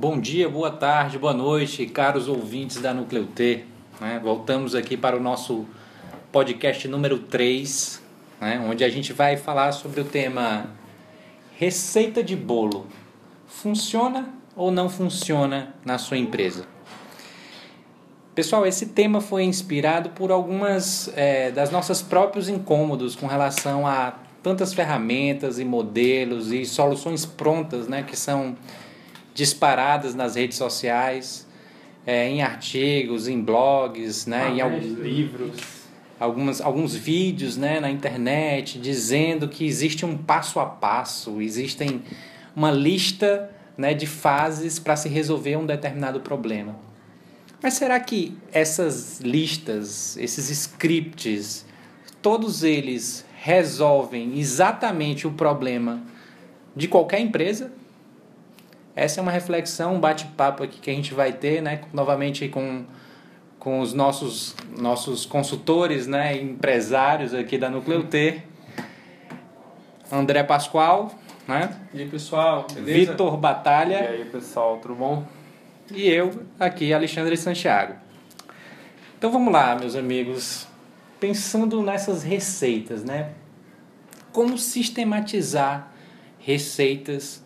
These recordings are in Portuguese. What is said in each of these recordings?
Bom dia, boa tarde, boa noite, caros ouvintes da Núcleo T. Né? Voltamos aqui para o nosso podcast número 3, né? onde a gente vai falar sobre o tema receita de bolo. Funciona ou não funciona na sua empresa? Pessoal, esse tema foi inspirado por algumas é, das nossas próprios incômodos com relação a tantas ferramentas e modelos e soluções prontas né, que são disparadas nas redes sociais, é, em artigos, em blogs, né, ah, em alguns livros, algumas, alguns vídeos né, na internet dizendo que existe um passo a passo, existem uma lista né, de fases para se resolver um determinado problema. Mas será que essas listas, esses scripts, todos eles resolvem exatamente o problema de qualquer empresa? Essa é uma reflexão, um bate-papo aqui que a gente vai ter, né, novamente com, com os nossos, nossos consultores, né, empresários aqui da Núcleo T. André Pascoal, né? E aí, pessoal, beleza? Vitor Batalha. E aí, pessoal, tudo bom? E eu, aqui, Alexandre Santiago. Então vamos lá, meus amigos. Pensando nessas receitas, né? Como sistematizar receitas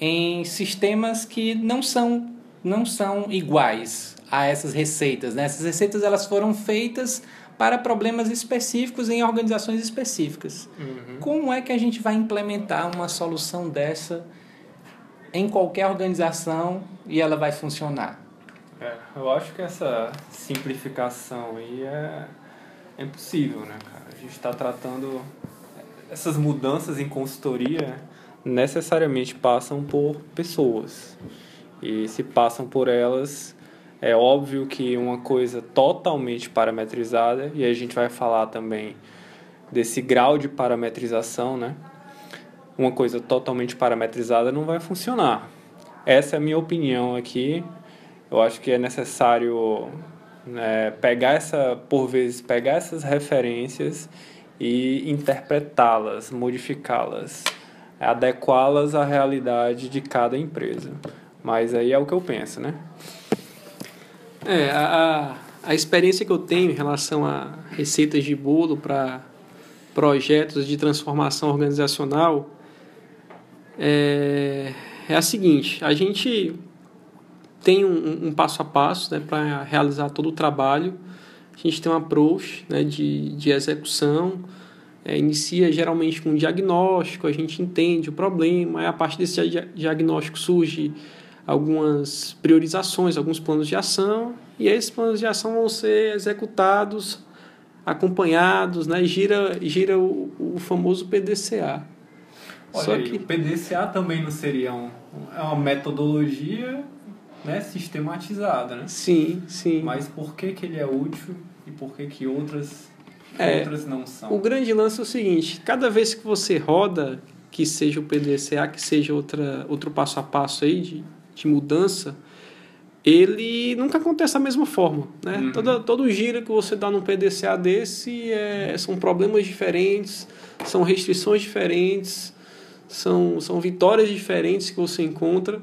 em sistemas que não são, não são iguais a essas receitas. Né? Essas receitas elas foram feitas para problemas específicos em organizações específicas. Uhum. Como é que a gente vai implementar uma solução dessa em qualquer organização e ela vai funcionar? É, eu acho que essa simplificação aí é, é impossível, né, cara? A gente está tratando essas mudanças em consultoria necessariamente passam por pessoas. E se passam por elas, é óbvio que uma coisa totalmente parametrizada, e a gente vai falar também desse grau de parametrização, né? Uma coisa totalmente parametrizada não vai funcionar. Essa é a minha opinião aqui. Eu acho que é necessário né, pegar essa, por vezes, pegar essas referências e interpretá-las, modificá-las adequá-las à realidade de cada empresa. Mas aí é o que eu penso, né? É, a, a experiência que eu tenho em relação a receitas de bolo para projetos de transformação organizacional é, é a seguinte: a gente tem um, um passo a passo né, para realizar todo o trabalho, a gente tem um approach né, de, de execução é, inicia geralmente com um diagnóstico, a gente entende o problema, aí a partir desse diagnóstico surge algumas priorizações, alguns planos de ação, e esses planos de ação vão ser executados, acompanhados, né? gira, gira o, o famoso PDCA. Olha Só aí, que... o PDCA também não seria um, é uma metodologia né, sistematizada, né? Sim, sim. Mas por que, que ele é útil e por que, que outras é, outras não são. O grande lance é o seguinte: cada vez que você roda, que seja o PDCA, que seja outra, outro passo a passo aí de, de mudança, ele nunca acontece da mesma forma. Né? Uhum. Todo, todo giro que você dá num PDCA desse é, são problemas diferentes, são restrições diferentes, são, são vitórias diferentes que você encontra.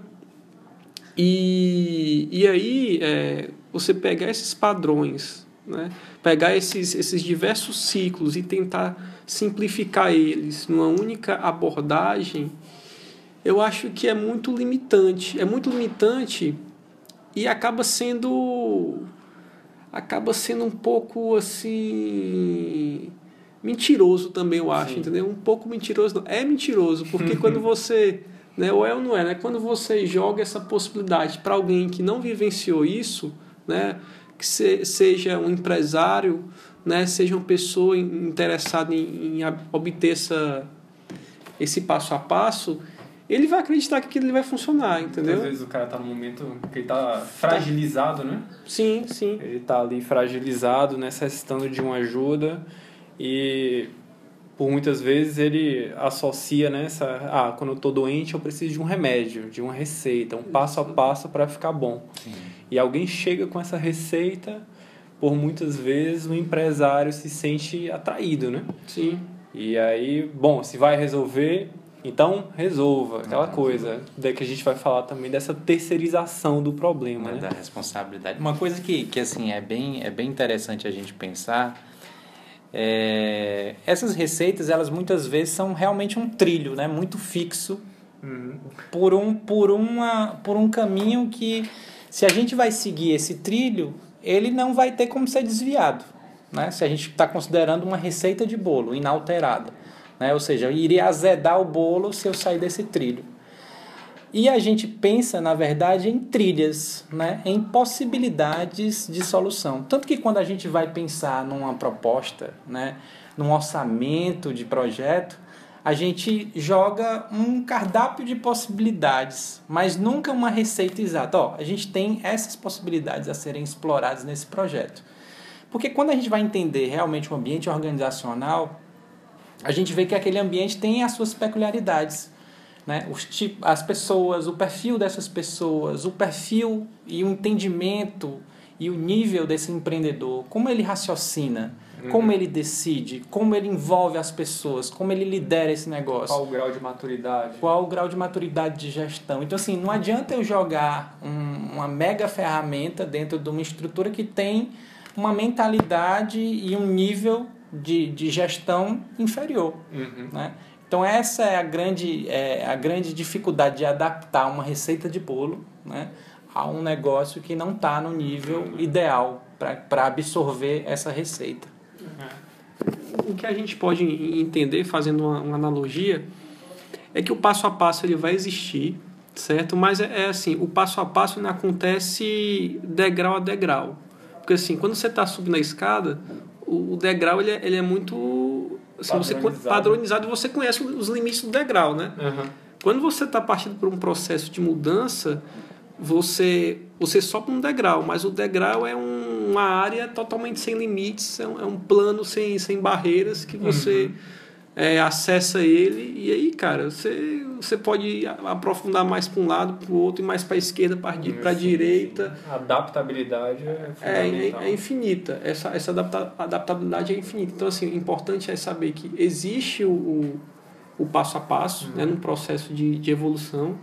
E, e aí, é, você pegar esses padrões né? Pegar esses, esses diversos ciclos e tentar simplificar eles numa única abordagem, eu acho que é muito limitante. É muito limitante e acaba sendo acaba sendo um pouco assim mentiroso também eu acho, Sim. entendeu? Um pouco mentiroso, não. é mentiroso, porque quando você, né, ou é ou não é, né? Quando você joga essa possibilidade para alguém que não vivenciou isso, né? Que se, seja um empresário, né, seja uma pessoa interessada em, em obter essa, esse passo a passo, ele vai acreditar que aquilo vai funcionar, entendeu? Às vezes o cara está no momento que ele está fragilizado, né? Sim, sim. Ele está ali fragilizado, necessitando de uma ajuda e por muitas vezes ele associa nessa, né, ah, quando eu estou doente eu preciso de um remédio, de uma receita, um passo a passo para ficar bom. Sim. E alguém chega com essa receita, por muitas vezes o empresário se sente atraído, né? Sim. E aí, bom, se vai resolver, Então, resolva. Aquela coisa daí que a gente vai falar também dessa terceirização do problema, né? Da responsabilidade. Uma coisa que, que assim, é bem, é bem interessante a gente pensar é, essas receitas, elas muitas vezes são realmente um trilho, né? Muito fixo Uhum. por um, por, uma, por um caminho que, se a gente vai seguir esse trilho, ele não vai ter como ser desviado. Né? Se a gente está considerando uma receita de bolo inalterada. Né? Ou seja, eu iria azedar o bolo se eu sair desse trilho. E a gente pensa, na verdade, em trilhas, né? em possibilidades de solução. Tanto que quando a gente vai pensar numa proposta, né? num orçamento de projeto, a gente joga um cardápio de possibilidades, mas nunca uma receita exata. Ó, a gente tem essas possibilidades a serem exploradas nesse projeto. Porque quando a gente vai entender realmente o ambiente organizacional, a gente vê que aquele ambiente tem as suas peculiaridades. Né? Os tip, as pessoas, o perfil dessas pessoas, o perfil e o entendimento e o nível desse empreendedor, como ele raciocina, uhum. como ele decide, como ele envolve as pessoas, como ele lidera esse negócio. Qual o grau de maturidade? Qual o grau de maturidade de gestão. Então, assim, não adianta eu jogar um, uma mega ferramenta dentro de uma estrutura que tem uma mentalidade e um nível de, de gestão inferior. Uhum. Né? Então essa é a grande, é, a grande dificuldade de adaptar uma receita de bolo né, a um negócio que não está no nível ideal para absorver essa receita. O que a gente pode entender, fazendo uma, uma, analogia, é que o passo a passo ele vai existir, certo? Mas é, é assim, o passo a passo não acontece degrau a degrau. Porque assim, quando você está subindo a escada, o, o degrau ele é, ele é muito assim, padronizado. Você, padronizado você conhece os limites do degrau, né? Uhum. Quando você está partindo por um processo de mudança, você você sobe um degrau, mas o degrau é um, uma área totalmente sem limites, é um, é um, plano sem, sem barreiras que você uhum. É, acessa ele e aí, cara, você, você pode aprofundar mais para um lado, para o outro, e mais para a esquerda, para a direita. A adaptabilidade é fundamental. É, é, é infinita, essa, essa adapta, adaptabilidade é infinita. Então, assim, o importante é saber que existe o, o, o passo a passo, uhum. né, num processo de, de evolução,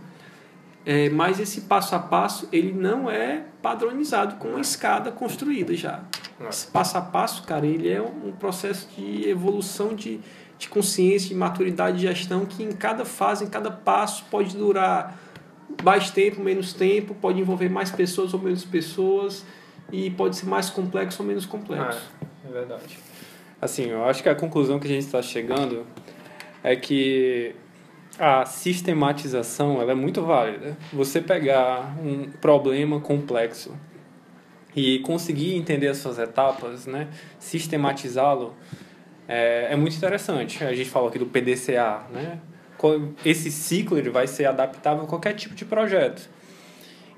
é, mas esse passo a passo ele não é padronizado com uma escada construída já. Esse passo a passo, cara, ele é um processo de evolução de, de consciência, de maturidade de gestão que em cada fase, em cada passo pode durar mais tempo, menos tempo, pode envolver mais pessoas ou menos pessoas e pode ser mais complexo ou menos complexo. É, é verdade. Assim, eu acho que a conclusão que a gente está chegando é que a sistematização ela é muito válida. Você pegar um problema complexo e conseguir entender as suas etapas, né, sistematizá-lo, é, é, muito interessante. A gente falou aqui do PDCA, né? Esse ciclo ele vai ser adaptável a qualquer tipo de projeto.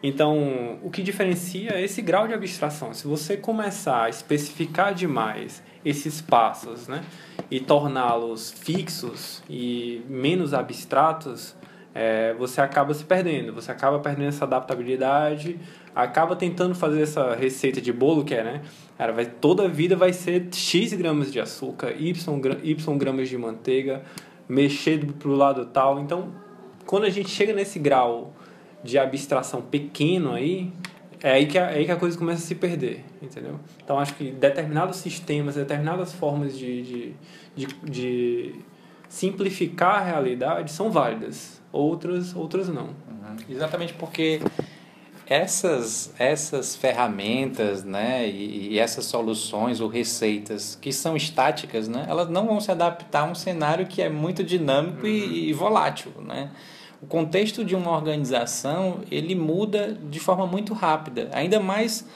Então, o que diferencia é esse grau de abstração. Se você começar a especificar demais esses passos, né? e torná-los fixos e menos abstratos, é, você acaba se perdendo, você acaba perdendo essa adaptabilidade, acaba tentando fazer essa receita de bolo que é, né? Cara, vai, toda a vida vai ser X gramas de açúcar, Y, y gramas de manteiga, mexer pro lado tal. Então, quando a gente chega nesse grau de abstração pequeno aí, é aí, que a, é aí que a coisa começa a se perder, entendeu? Então, acho que determinados sistemas, determinadas formas de, de, de, de simplificar a realidade são válidas, outras, outras não. Uhum. Exatamente porque essas, essas ferramentas né, e, e, essas soluções ou receitas que são estáticas, né, elas não vão se adaptar a um cenário que é muito dinâmico uhum. e, e volátil. Né? o contexto de uma organização ele muda de forma muito rápida, ainda mais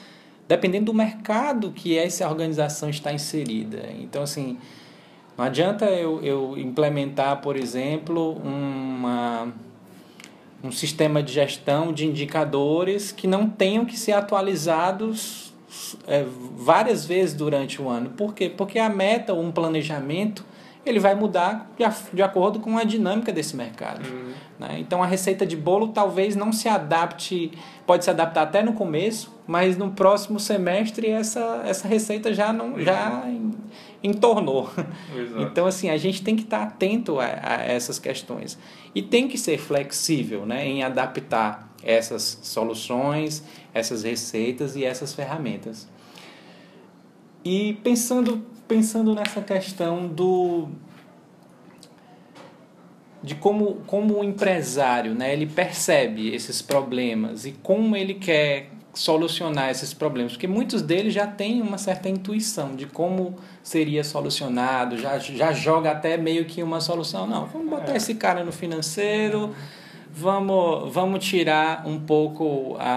dependendo do mercado que essa organização está inserida. Então, assim, não adianta eu, eu implementar, por exemplo, uma, um sistema de gestão de indicadores que não tenham que ser atualizados é, várias vezes durante o ano. Por quê? Porque a meta ou um planejamento ele vai mudar de, de acordo com a dinâmica desse mercado. Uhum. Né? Então a receita de bolo talvez não se adapte, pode se adaptar até no começo, mas no próximo semestre essa, essa receita já não já entornou. Exato. Então assim a gente tem que estar atento a, a essas questões e tem que ser flexível, né, em adaptar essas soluções, essas receitas e essas ferramentas. E pensando pensando nessa questão do de como, como o empresário né, ele percebe esses problemas e como ele quer solucionar esses problemas, porque muitos deles já têm uma certa intuição de como seria solucionado, já, já joga até meio que uma solução. Não, vamos botar é. esse cara no financeiro, vamos, vamos tirar um pouco a,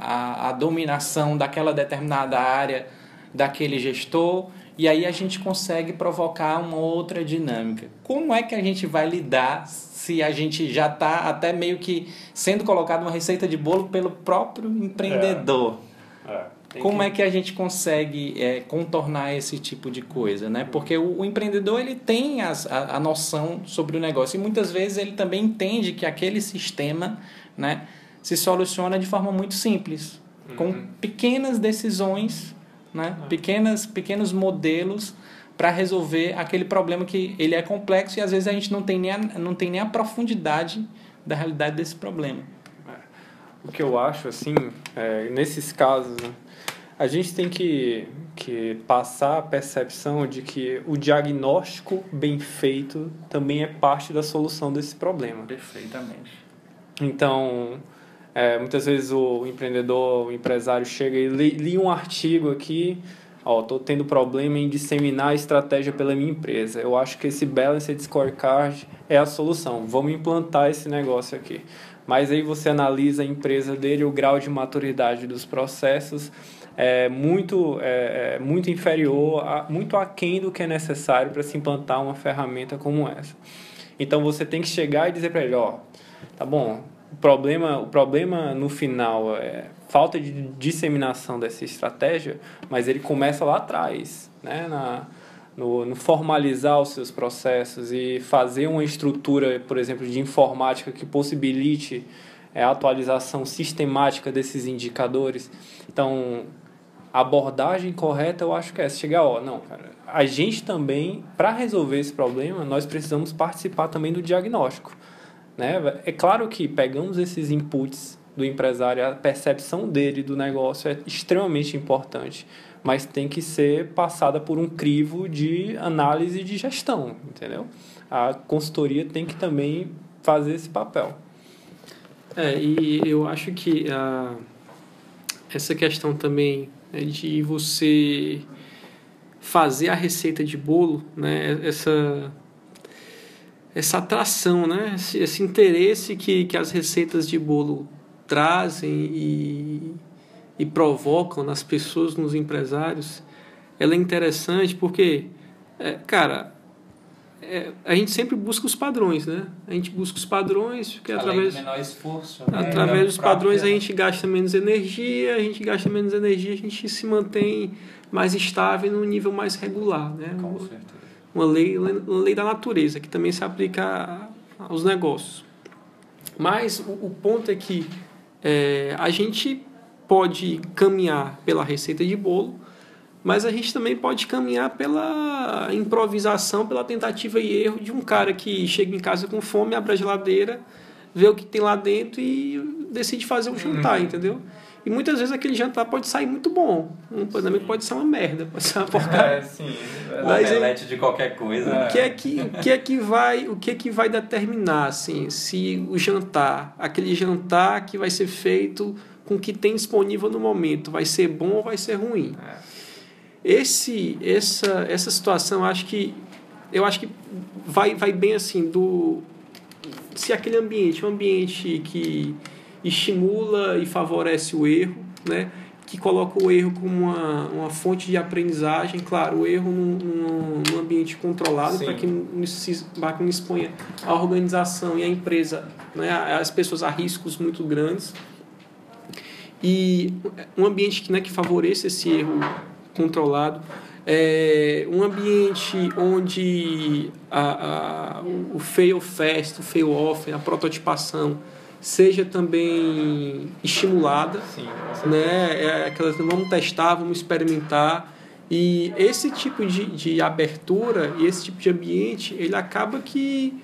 a, a dominação daquela determinada área daquele gestor e aí a gente consegue provocar uma outra dinâmica. Como é que a gente vai lidar se a gente já está até meio que sendo colocado uma receita de bolo pelo próprio empreendedor? É. É. Como que... é que a gente consegue é, contornar esse tipo de coisa, né? Porque o, o empreendedor ele tem as, a, a noção sobre o negócio e muitas vezes ele também entende que aquele sistema, né, se soluciona de forma muito simples, uhum. com pequenas decisões né? Pequenas, pequenos modelos para resolver aquele problema que ele é complexo e às vezes a gente não tem nem a, não tem nem a profundidade da realidade desse problema. É. O que eu acho, assim, é, nesses casos, né, a gente tem que, que passar a percepção de que o diagnóstico bem feito também é parte da solução desse problema. Perfeitamente. Então, é, muitas vezes o empreendedor, o empresário chega e li, li um artigo aqui, ó, tô tendo problema em disseminar a estratégia pela minha empresa. Eu acho que esse Balanced Scorecard é a solução. Vamos implantar esse negócio aqui. Mas aí você analisa a empresa dele, o grau de maturidade dos processos é muito, é, é muito inferior, a, muito aquém do que é necessário para se implantar uma ferramenta como essa. Então você tem que chegar e dizer para ele, ó, tá bom, o problema, o problema no final é falta de disseminação dessa estratégia, mas ele começa lá atrás, né? Na, no, no, formalizar os seus processos e fazer uma estrutura, por exemplo, de informática que possibilite é, a atualização sistemática desses indicadores. Então, a abordagem correta eu acho que é chegar, ó, não, cara, a gente também, para resolver esse problema, nós precisamos participar também do diagnóstico. Né? É claro que pegamos esses inputs do empresário, a percepção dele do negócio é extremamente importante, mas tem que ser passada por um crivo de análise de gestão, entendeu? A consultoria tem que também fazer esse papel. É, e eu acho que a, essa questão também né, de você fazer a receita de bolo, né, essa essa atração, né? esse, esse interesse que, que as receitas de bolo trazem e, e provocam nas pessoas, nos empresários, ela é interessante porque, é, cara, é, a gente sempre busca os padrões, né? A gente busca os padrões porque Além através menor esforço, né? através dos padrões a gente gasta menos energia, a gente gasta menos energia, a gente se mantém mais estável no nível mais regular, né? Com certeza uma lei, uma lei da natureza, que também se aplica aos negócios. Mas o, o ponto é que é, a gente pode caminhar pela receita de bolo, mas a gente também pode caminhar pela improvisação, pela tentativa e erro de um cara que chega em casa com fome, abre a geladeira, vê o que tem lá dentro e decide fazer um jantar, uhum. entendeu? E muitas vezes aquele jantar pode sair muito bom. Também pode ser uma merda, pode ser uma porcaria. É, sim. É Mas, omelete de qualquer coisa. O que é que, o que, é que, vai, o que, é que vai determinar assim, se o jantar, aquele jantar que vai ser feito com o que tem disponível no momento, vai ser bom ou vai ser ruim? É. Esse, essa, essa situação, acho que eu acho que vai, vai bem assim do se aquele ambiente, um ambiente que estimula e favorece o erro, né? que coloca o erro como uma, uma fonte de aprendizagem, claro, o erro num, num ambiente controlado para que, não se, que não exponha a organização e a empresa, né, as pessoas a riscos muito grandes. E um ambiente que, né, que favoreça esse erro controlado, é, um ambiente onde a, a, o fail fast, o fail off, a prototipação seja também estimulada, Sim, né? É aquelas vamos testar, vamos experimentar e esse tipo de, de abertura e esse tipo de ambiente ele acaba que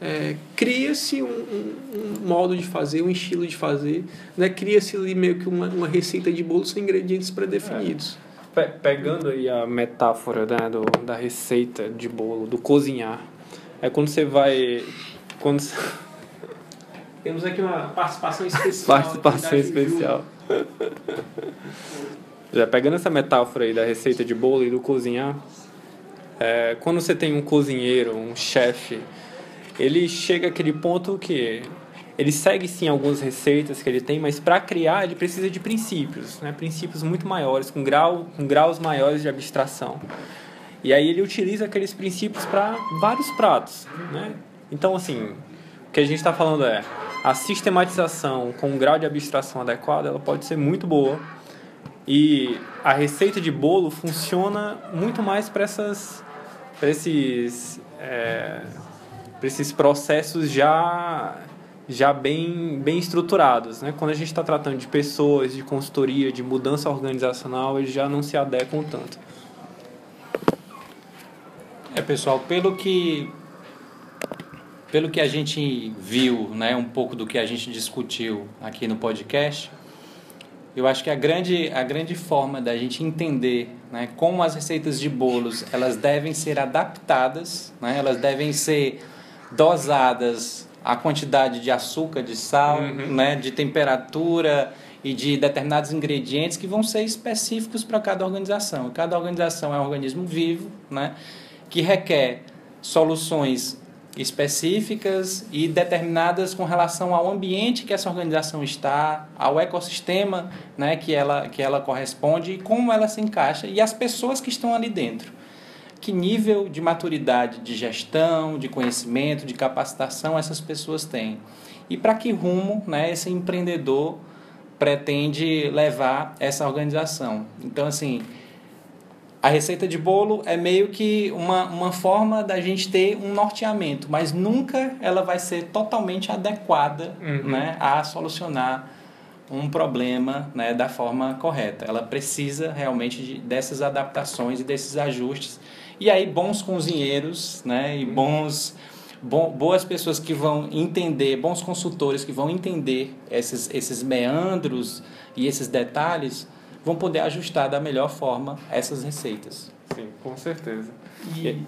é, cria-se um, um, um, modo de fazer, um estilo de fazer, né? cria-se ali meio que uma, uma receita de bolo sem ingredientes pré-definidos. É. Pe pegando aí a metáfora né, do, da receita de bolo, do cozinhar, é quando você vai. Quando. Temos aqui uma participação especial. participação especial. Já pegando essa metáfora aí da receita de bolo e do cozinhar, é, quando você tem um cozinheiro, um chefe, ele chega àquele ponto que ele segue sim algumas receitas que ele tem, mas para criar ele precisa de princípios, né? princípios muito maiores, com, grau, com graus maiores de abstração. E aí ele utiliza aqueles princípios para vários pratos. Né? Então, assim, o que a gente está falando é a sistematização com um grau de abstração adequado, ela pode ser muito boa. E a receita de bolo funciona muito mais para essas para esses é, para esses processos já já bem bem estruturados, né? Quando a gente está tratando de pessoas, de consultoria, de mudança organizacional, eles já não se adequam tanto. É, pessoal, pelo que pelo que a gente viu, né, um pouco do que a gente discutiu aqui no podcast, eu acho que a grande, a grande forma da gente entender né, como as receitas de bolos elas devem ser adaptadas, né, elas devem ser dosadas a quantidade de açúcar, de sal, uhum. né, de temperatura e de determinados ingredientes que vão ser específicos para cada organização. Cada organização é um organismo vivo, né, que requer soluções específicas e determinadas com relação ao ambiente que essa organização está, ao ecossistema né, que, ela, que ela corresponde e como ela se encaixa e as pessoas que estão ali dentro. Que nível de maturidade de gestão, de conhecimento, de capacitação essas pessoas têm. E para que rumo né, esse empreendedor pretende levar essa organização. Então, assim, a receita de bolo é meio que uma, uma forma da gente ter um norteamento, mas nunca ela vai ser totalmente adequada uhum. né, a solucionar um problema né, da forma correta. Ela precisa realmente de, dessas adaptações e desses ajustes. E aí, bons cozinheiros né, e bons, bom, boas pessoas que vão entender, bons consultores que vão entender esses, esses meandros e esses detalhes vão poder ajustar da melhor forma essas receitas. Sim, com certeza. E, e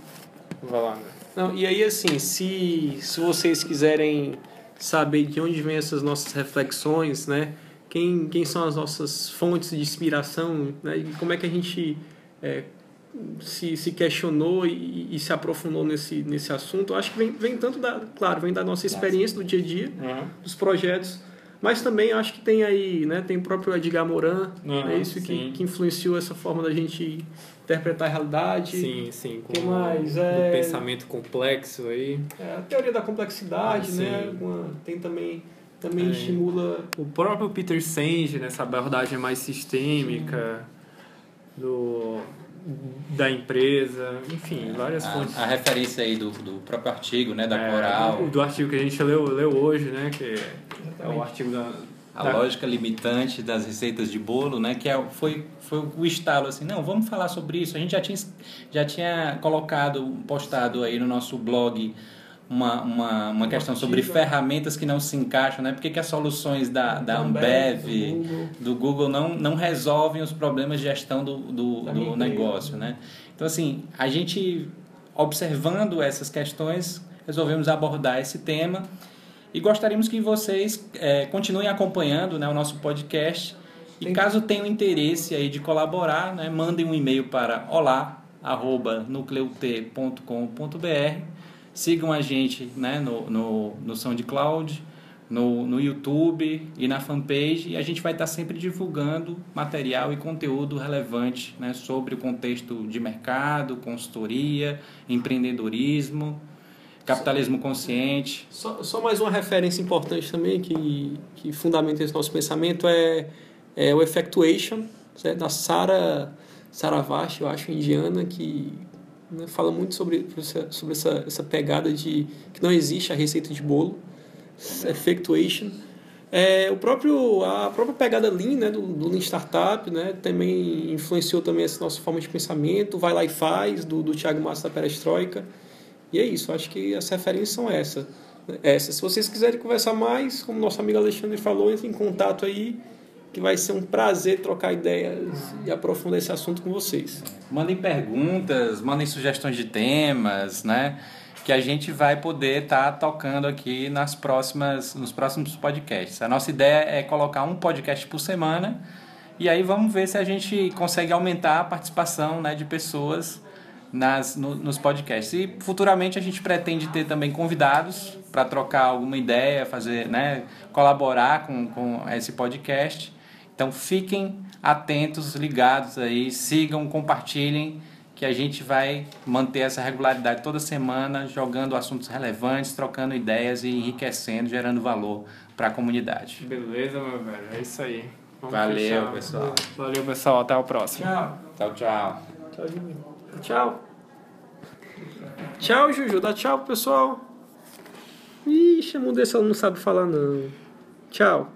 vai lá, né? Não, e aí assim, se, se vocês quiserem saber de onde vêm essas nossas reflexões, né? Quem, quem são as nossas fontes de inspiração, né? E como é que a gente é, se, se questionou e, e, se aprofundou nesse, nesse assunto. Eu acho que vem, vem tanto da, claro, vem da nossa experiência do dia a dia, uhum. dos projetos, mas também acho que tem aí, né? Tem o próprio Edgar Morin, uhum, é isso que, que influenciou essa forma da gente interpretar a realidade. Sim, sim. Com que mais? É... pensamento complexo aí. É, a teoria da complexidade, ah, né? Uma, tem também também é. estimula o próprio Peter Senge nessa abordagem mais sistêmica sim. do da empresa, enfim, é, várias a, fontes. A referência aí do, do próprio artigo, né, da é, Coral. Do, do, artigo que a gente leu, leu hoje, né, que é o artigo da... A da... lógica limitante das receitas de bolo, né, que é, foi, foi o estalo assim, não, vamos falar sobre isso. A gente já tinha, já tinha colocado, postado aí no nosso blog uma, uma, uma questão sobre ferramentas que não se encaixam, né? Por que, que as soluções da, da Ambev, do Google. do Google, não, não resolvem os problemas de gestão do, do, do negócio, né? Então, assim, a gente, observando essas questões, resolvemos abordar esse tema e gostaríamos que vocês é, continuem acompanhando né, o nosso podcast e caso tenham interesse aí de colaborar, né, mandem um e-mail para olá.nucleut.com.br Sigam a gente né, no, no, no SoundCloud, no, no YouTube e na fanpage. E a gente vai estar sempre divulgando material e conteúdo relevante né, sobre o contexto de mercado, consultoria, empreendedorismo, capitalismo consciente. Só, só mais uma referência importante também que, que fundamenta esse nosso pensamento é, é o Effectuation, certo? da Sarah Saravashi, eu acho, indiana, que né, fala muito sobre, sobre essa, essa pegada de que não existe a receita de bolo, effectuation. É, o próprio, a própria pegada Lean, né, do, do Lean Startup, né, também influenciou também essa nossa forma de pensamento, Vai Lá e Faz, do, do Thiago Massa da Perestroika. E é isso, acho que as referências são essas. Essa. Se vocês quiserem conversar mais, como nosso amigo Alexandre falou, entre em contato aí, que vai ser um prazer trocar ideias e aprofundar esse assunto com vocês. Mandem perguntas, mandem sugestões de temas, né? que a gente vai poder estar tá tocando aqui nas próximas, nos próximos podcasts. A nossa ideia é colocar um podcast por semana e aí vamos ver se a gente consegue aumentar a participação né, de pessoas nas, no, nos podcasts. E futuramente a gente pretende ter também convidados para trocar alguma ideia, fazer, né, colaborar com, com esse podcast. Então fiquem atentos, ligados aí, sigam, compartilhem que a gente vai manter essa regularidade toda semana, jogando assuntos relevantes, trocando ideias e enriquecendo, gerando valor para a comunidade. Beleza, meu velho. É isso aí. Vamos Valeu, fechar. pessoal. Valeu, pessoal. Até o próximo. Tchau. Tchau, tchau. Tchau. Tchau, Juju. Dá tchau, pessoal. Ixi, a mudança não sabe falar, não. Tchau.